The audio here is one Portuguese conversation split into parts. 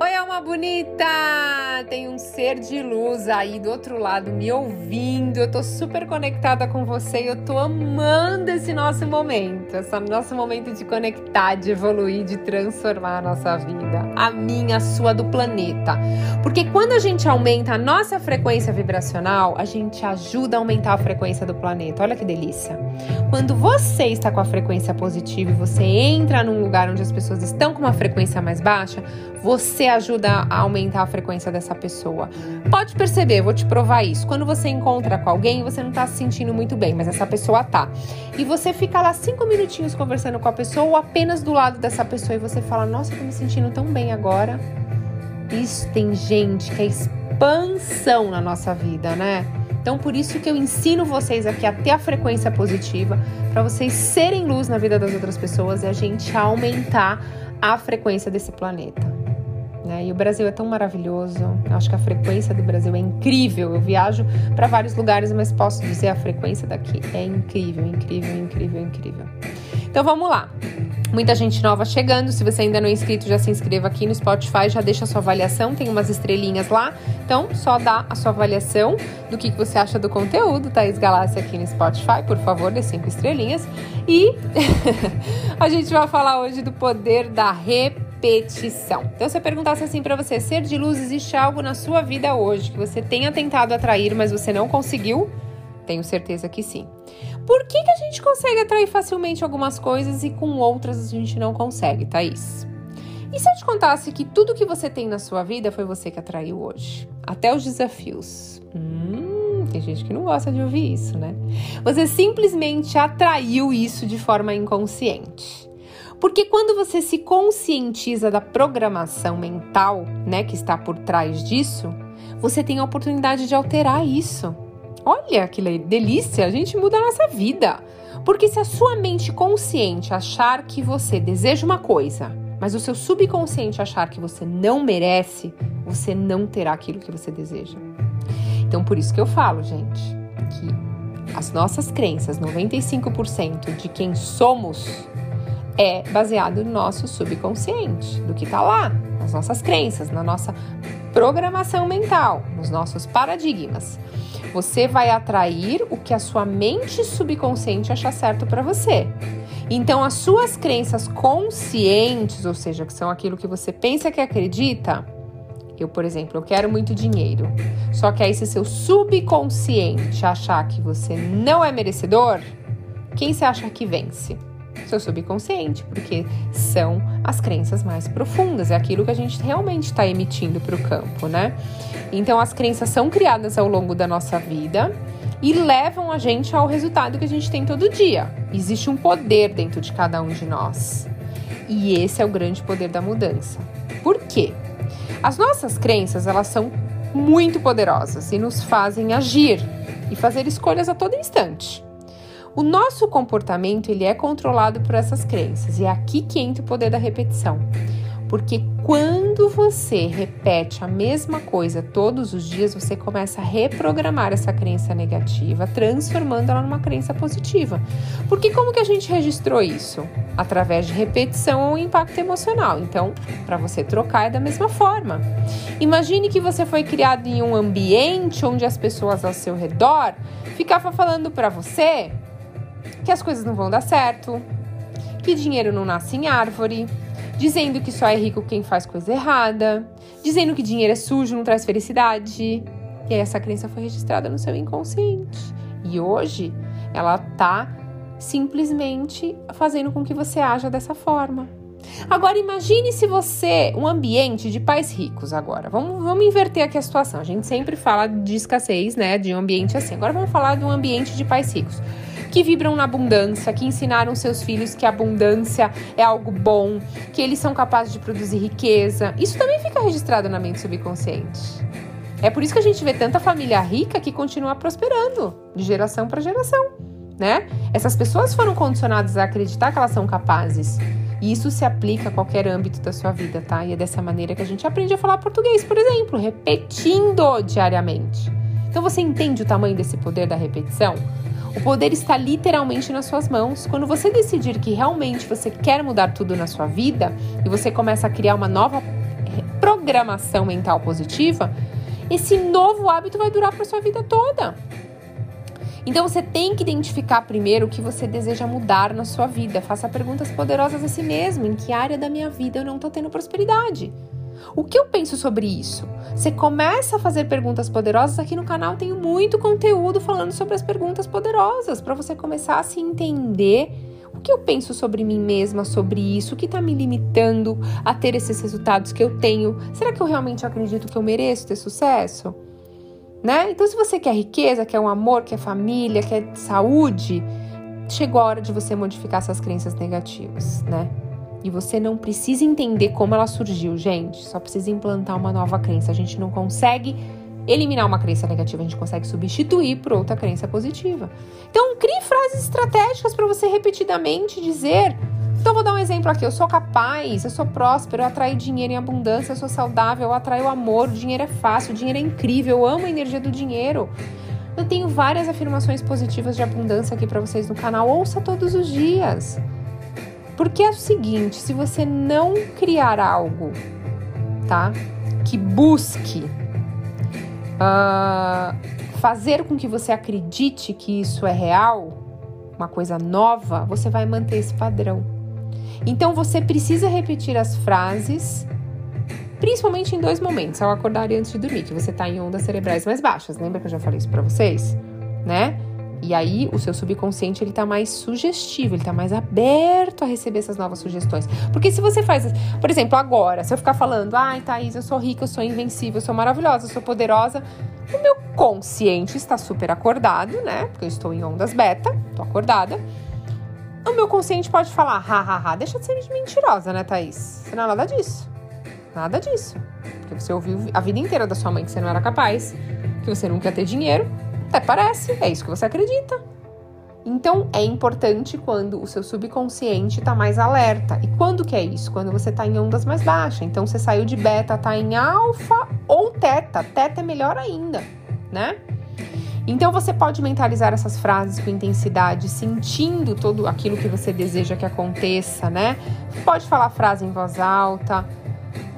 Oi, alma bonita! Tem um ser de luz aí do outro lado me ouvindo. Eu tô super conectada com você e eu tô amando esse nosso momento, esse nosso momento de conectar, de evoluir, de transformar a nossa vida, a minha, a sua, do planeta. Porque quando a gente aumenta a nossa frequência vibracional, a gente ajuda a aumentar a frequência do planeta. Olha que delícia! Quando você está com a frequência positiva e você entra num lugar onde as pessoas estão com uma frequência mais baixa, você ajuda a aumentar a frequência dessa pessoa. Pode perceber, vou te provar isso. Quando você encontra com alguém, você não tá se sentindo muito bem, mas essa pessoa tá. E você fica lá cinco minutinhos conversando com a pessoa ou apenas do lado dessa pessoa e você fala: Nossa, eu tô me sentindo tão bem agora. Isso tem gente que é expansão na nossa vida, né? Então, por isso que eu ensino vocês aqui a ter a frequência positiva, para vocês serem luz na vida das outras pessoas e a gente aumentar a frequência desse planeta. Né? E o Brasil é tão maravilhoso. Eu acho que a frequência do Brasil é incrível. Eu viajo para vários lugares, mas posso dizer a frequência daqui é incrível, incrível, incrível, incrível. Então vamos lá. Muita gente nova chegando. Se você ainda não é inscrito, já se inscreva aqui no Spotify, já deixa a sua avaliação, tem umas estrelinhas lá. Então, só dá a sua avaliação do que, você acha do conteúdo, Thaís Galácia aqui no Spotify, por favor, dê cinco estrelinhas. E a gente vai falar hoje do poder da repetição repetição. Então, se eu perguntasse assim para você, ser de luz, existe algo na sua vida hoje que você tenha tentado atrair, mas você não conseguiu? Tenho certeza que sim. Por que, que a gente consegue atrair facilmente algumas coisas e com outras a gente não consegue, Thaís? E se eu te contasse que tudo que você tem na sua vida foi você que atraiu hoje? Até os desafios. Hum, tem gente que não gosta de ouvir isso, né? Você simplesmente atraiu isso de forma inconsciente. Porque quando você se conscientiza da programação mental, né, que está por trás disso, você tem a oportunidade de alterar isso. Olha que delícia, a gente muda a nossa vida. Porque se a sua mente consciente achar que você deseja uma coisa, mas o seu subconsciente achar que você não merece, você não terá aquilo que você deseja. Então, por isso que eu falo, gente, que as nossas crenças, 95% de quem somos, é baseado no nosso subconsciente, do que está lá, nas nossas crenças, na nossa programação mental, nos nossos paradigmas. Você vai atrair o que a sua mente subconsciente achar certo para você. Então, as suas crenças conscientes, ou seja, que são aquilo que você pensa que acredita, eu, por exemplo, eu quero muito dinheiro. Só que aí, se seu subconsciente achar que você não é merecedor, quem você acha que vence? Seu subconsciente, porque são as crenças mais profundas, é aquilo que a gente realmente está emitindo para o campo, né? Então, as crenças são criadas ao longo da nossa vida e levam a gente ao resultado que a gente tem todo dia. Existe um poder dentro de cada um de nós. E esse é o grande poder da mudança. Por quê? As nossas crenças, elas são muito poderosas e nos fazem agir e fazer escolhas a todo instante. O nosso comportamento ele é controlado por essas crenças e é aqui que entra o poder da repetição. Porque quando você repete a mesma coisa todos os dias, você começa a reprogramar essa crença negativa, transformando ela numa crença positiva. Porque como que a gente registrou isso? Através de repetição ou impacto emocional. Então, para você trocar é da mesma forma. Imagine que você foi criado em um ambiente onde as pessoas ao seu redor ficavam falando para você que as coisas não vão dar certo, que dinheiro não nasce em árvore, dizendo que só é rico quem faz coisa errada, dizendo que dinheiro é sujo, não traz felicidade. E aí essa crença foi registrada no seu inconsciente. E hoje ela tá simplesmente fazendo com que você haja dessa forma. Agora imagine se você, um ambiente de pais ricos agora. Vamos, vamos inverter aqui a situação. A gente sempre fala de escassez, né, de um ambiente assim. Agora vamos falar de um ambiente de pais ricos que vibram na abundância, que ensinaram seus filhos que a abundância é algo bom, que eles são capazes de produzir riqueza. Isso também fica registrado na mente subconsciente. É por isso que a gente vê tanta família rica que continua prosperando de geração para geração, né? Essas pessoas foram condicionadas a acreditar que elas são capazes. E isso se aplica a qualquer âmbito da sua vida, tá? E é dessa maneira que a gente aprende a falar português, por exemplo, repetindo diariamente. Então você entende o tamanho desse poder da repetição? O poder está literalmente nas suas mãos. Quando você decidir que realmente você quer mudar tudo na sua vida e você começa a criar uma nova programação mental positiva, esse novo hábito vai durar para sua vida toda. Então você tem que identificar primeiro o que você deseja mudar na sua vida. Faça perguntas poderosas a si mesmo. Em que área da minha vida eu não estou tendo prosperidade? O que eu penso sobre isso? Você começa a fazer perguntas poderosas aqui no canal. Tenho muito conteúdo falando sobre as perguntas poderosas para você começar a se entender o que eu penso sobre mim mesma, sobre isso, o que está me limitando a ter esses resultados que eu tenho. Será que eu realmente acredito que eu mereço ter sucesso? Né? Então, se você quer riqueza, quer um amor, quer família, quer saúde, chegou a hora de você modificar essas crenças negativas, né? E você não precisa entender como ela surgiu, gente. Só precisa implantar uma nova crença. A gente não consegue eliminar uma crença negativa, a gente consegue substituir por outra crença positiva. Então, crie frases estratégicas para você repetidamente dizer. Então, vou dar um exemplo aqui. Eu sou capaz, eu sou próspero, eu atraio dinheiro em abundância, eu sou saudável, eu atraio amor, o dinheiro é fácil, o dinheiro é incrível, eu amo a energia do dinheiro. Eu tenho várias afirmações positivas de abundância aqui para vocês no canal. Ouça todos os dias. Porque é o seguinte, se você não criar algo, tá? Que busque uh, fazer com que você acredite que isso é real, uma coisa nova, você vai manter esse padrão. Então você precisa repetir as frases, principalmente em dois momentos, ao acordar e antes de dormir, que você está em ondas cerebrais mais baixas. Lembra que eu já falei isso para vocês, né? E aí o seu subconsciente ele tá mais sugestivo, ele tá mais aberto a receber essas novas sugestões. Porque se você faz, por exemplo, agora, se eu ficar falando, ai, Thaís, eu sou rica, eu sou invencível, eu sou maravilhosa, eu sou poderosa, o meu consciente está super acordado, né? Porque eu estou em ondas beta, tô acordada. O meu consciente pode falar, hahaha, deixa de ser mentirosa, né, Thaís? Você não é nada disso. Nada disso. Porque você ouviu a vida inteira da sua mãe que você não era capaz, que você nunca ia ter dinheiro até parece, é isso que você acredita. Então é importante quando o seu subconsciente está mais alerta. E quando que é isso? Quando você está em ondas mais baixas. Então você saiu de beta, está em alfa ou teta. Teta é melhor ainda, né? Então você pode mentalizar essas frases com intensidade, sentindo tudo aquilo que você deseja que aconteça, né? Pode falar a frase em voz alta,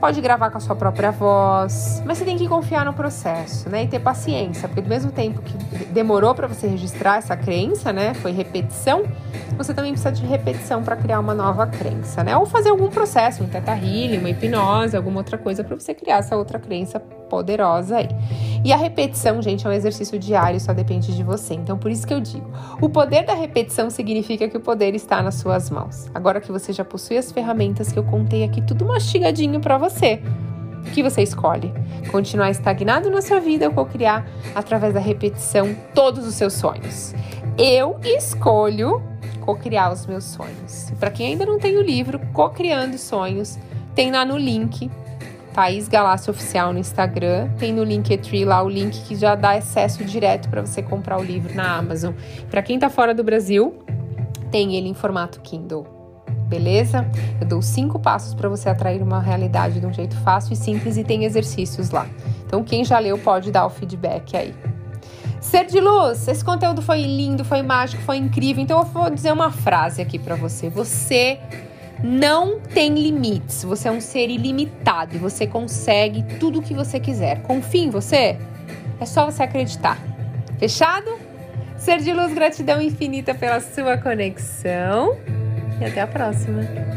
Pode gravar com a sua própria voz, mas você tem que confiar no processo, né? E ter paciência, porque do mesmo tempo que demorou para você registrar essa crença, né? Foi repetição, você também precisa de repetição para criar uma nova crença, né? Ou fazer algum processo, um teta healing, uma hipnose, alguma outra coisa para você criar essa outra crença poderosa aí. E a repetição, gente, é um exercício diário, só depende de você. Então, por isso que eu digo, o poder da repetição significa que o poder está nas suas mãos. Agora que você já possui as ferramentas que eu contei aqui, tudo mastigadinho para você. O que você escolhe? Continuar estagnado na sua vida ou criar através da repetição todos os seus sonhos? Eu escolho co-criar os meus sonhos. Para quem ainda não tem o livro Co-criando Sonhos, tem lá no link Thaís Galácio Oficial no Instagram. Tem no Linktree lá o link que já dá acesso direto para você comprar o livro na Amazon. Para quem está fora do Brasil, tem ele em formato Kindle. Beleza? Eu dou cinco passos para você atrair uma realidade de um jeito fácil e simples e tem exercícios lá. Então, quem já leu pode dar o feedback aí. Ser de luz, esse conteúdo foi lindo, foi mágico, foi incrível. Então, eu vou dizer uma frase aqui para você. Você não tem limites. Você é um ser ilimitado e você consegue tudo o que você quiser. Confie em você. É só você acreditar. Fechado? Ser de luz, gratidão infinita pela sua conexão e até a próxima.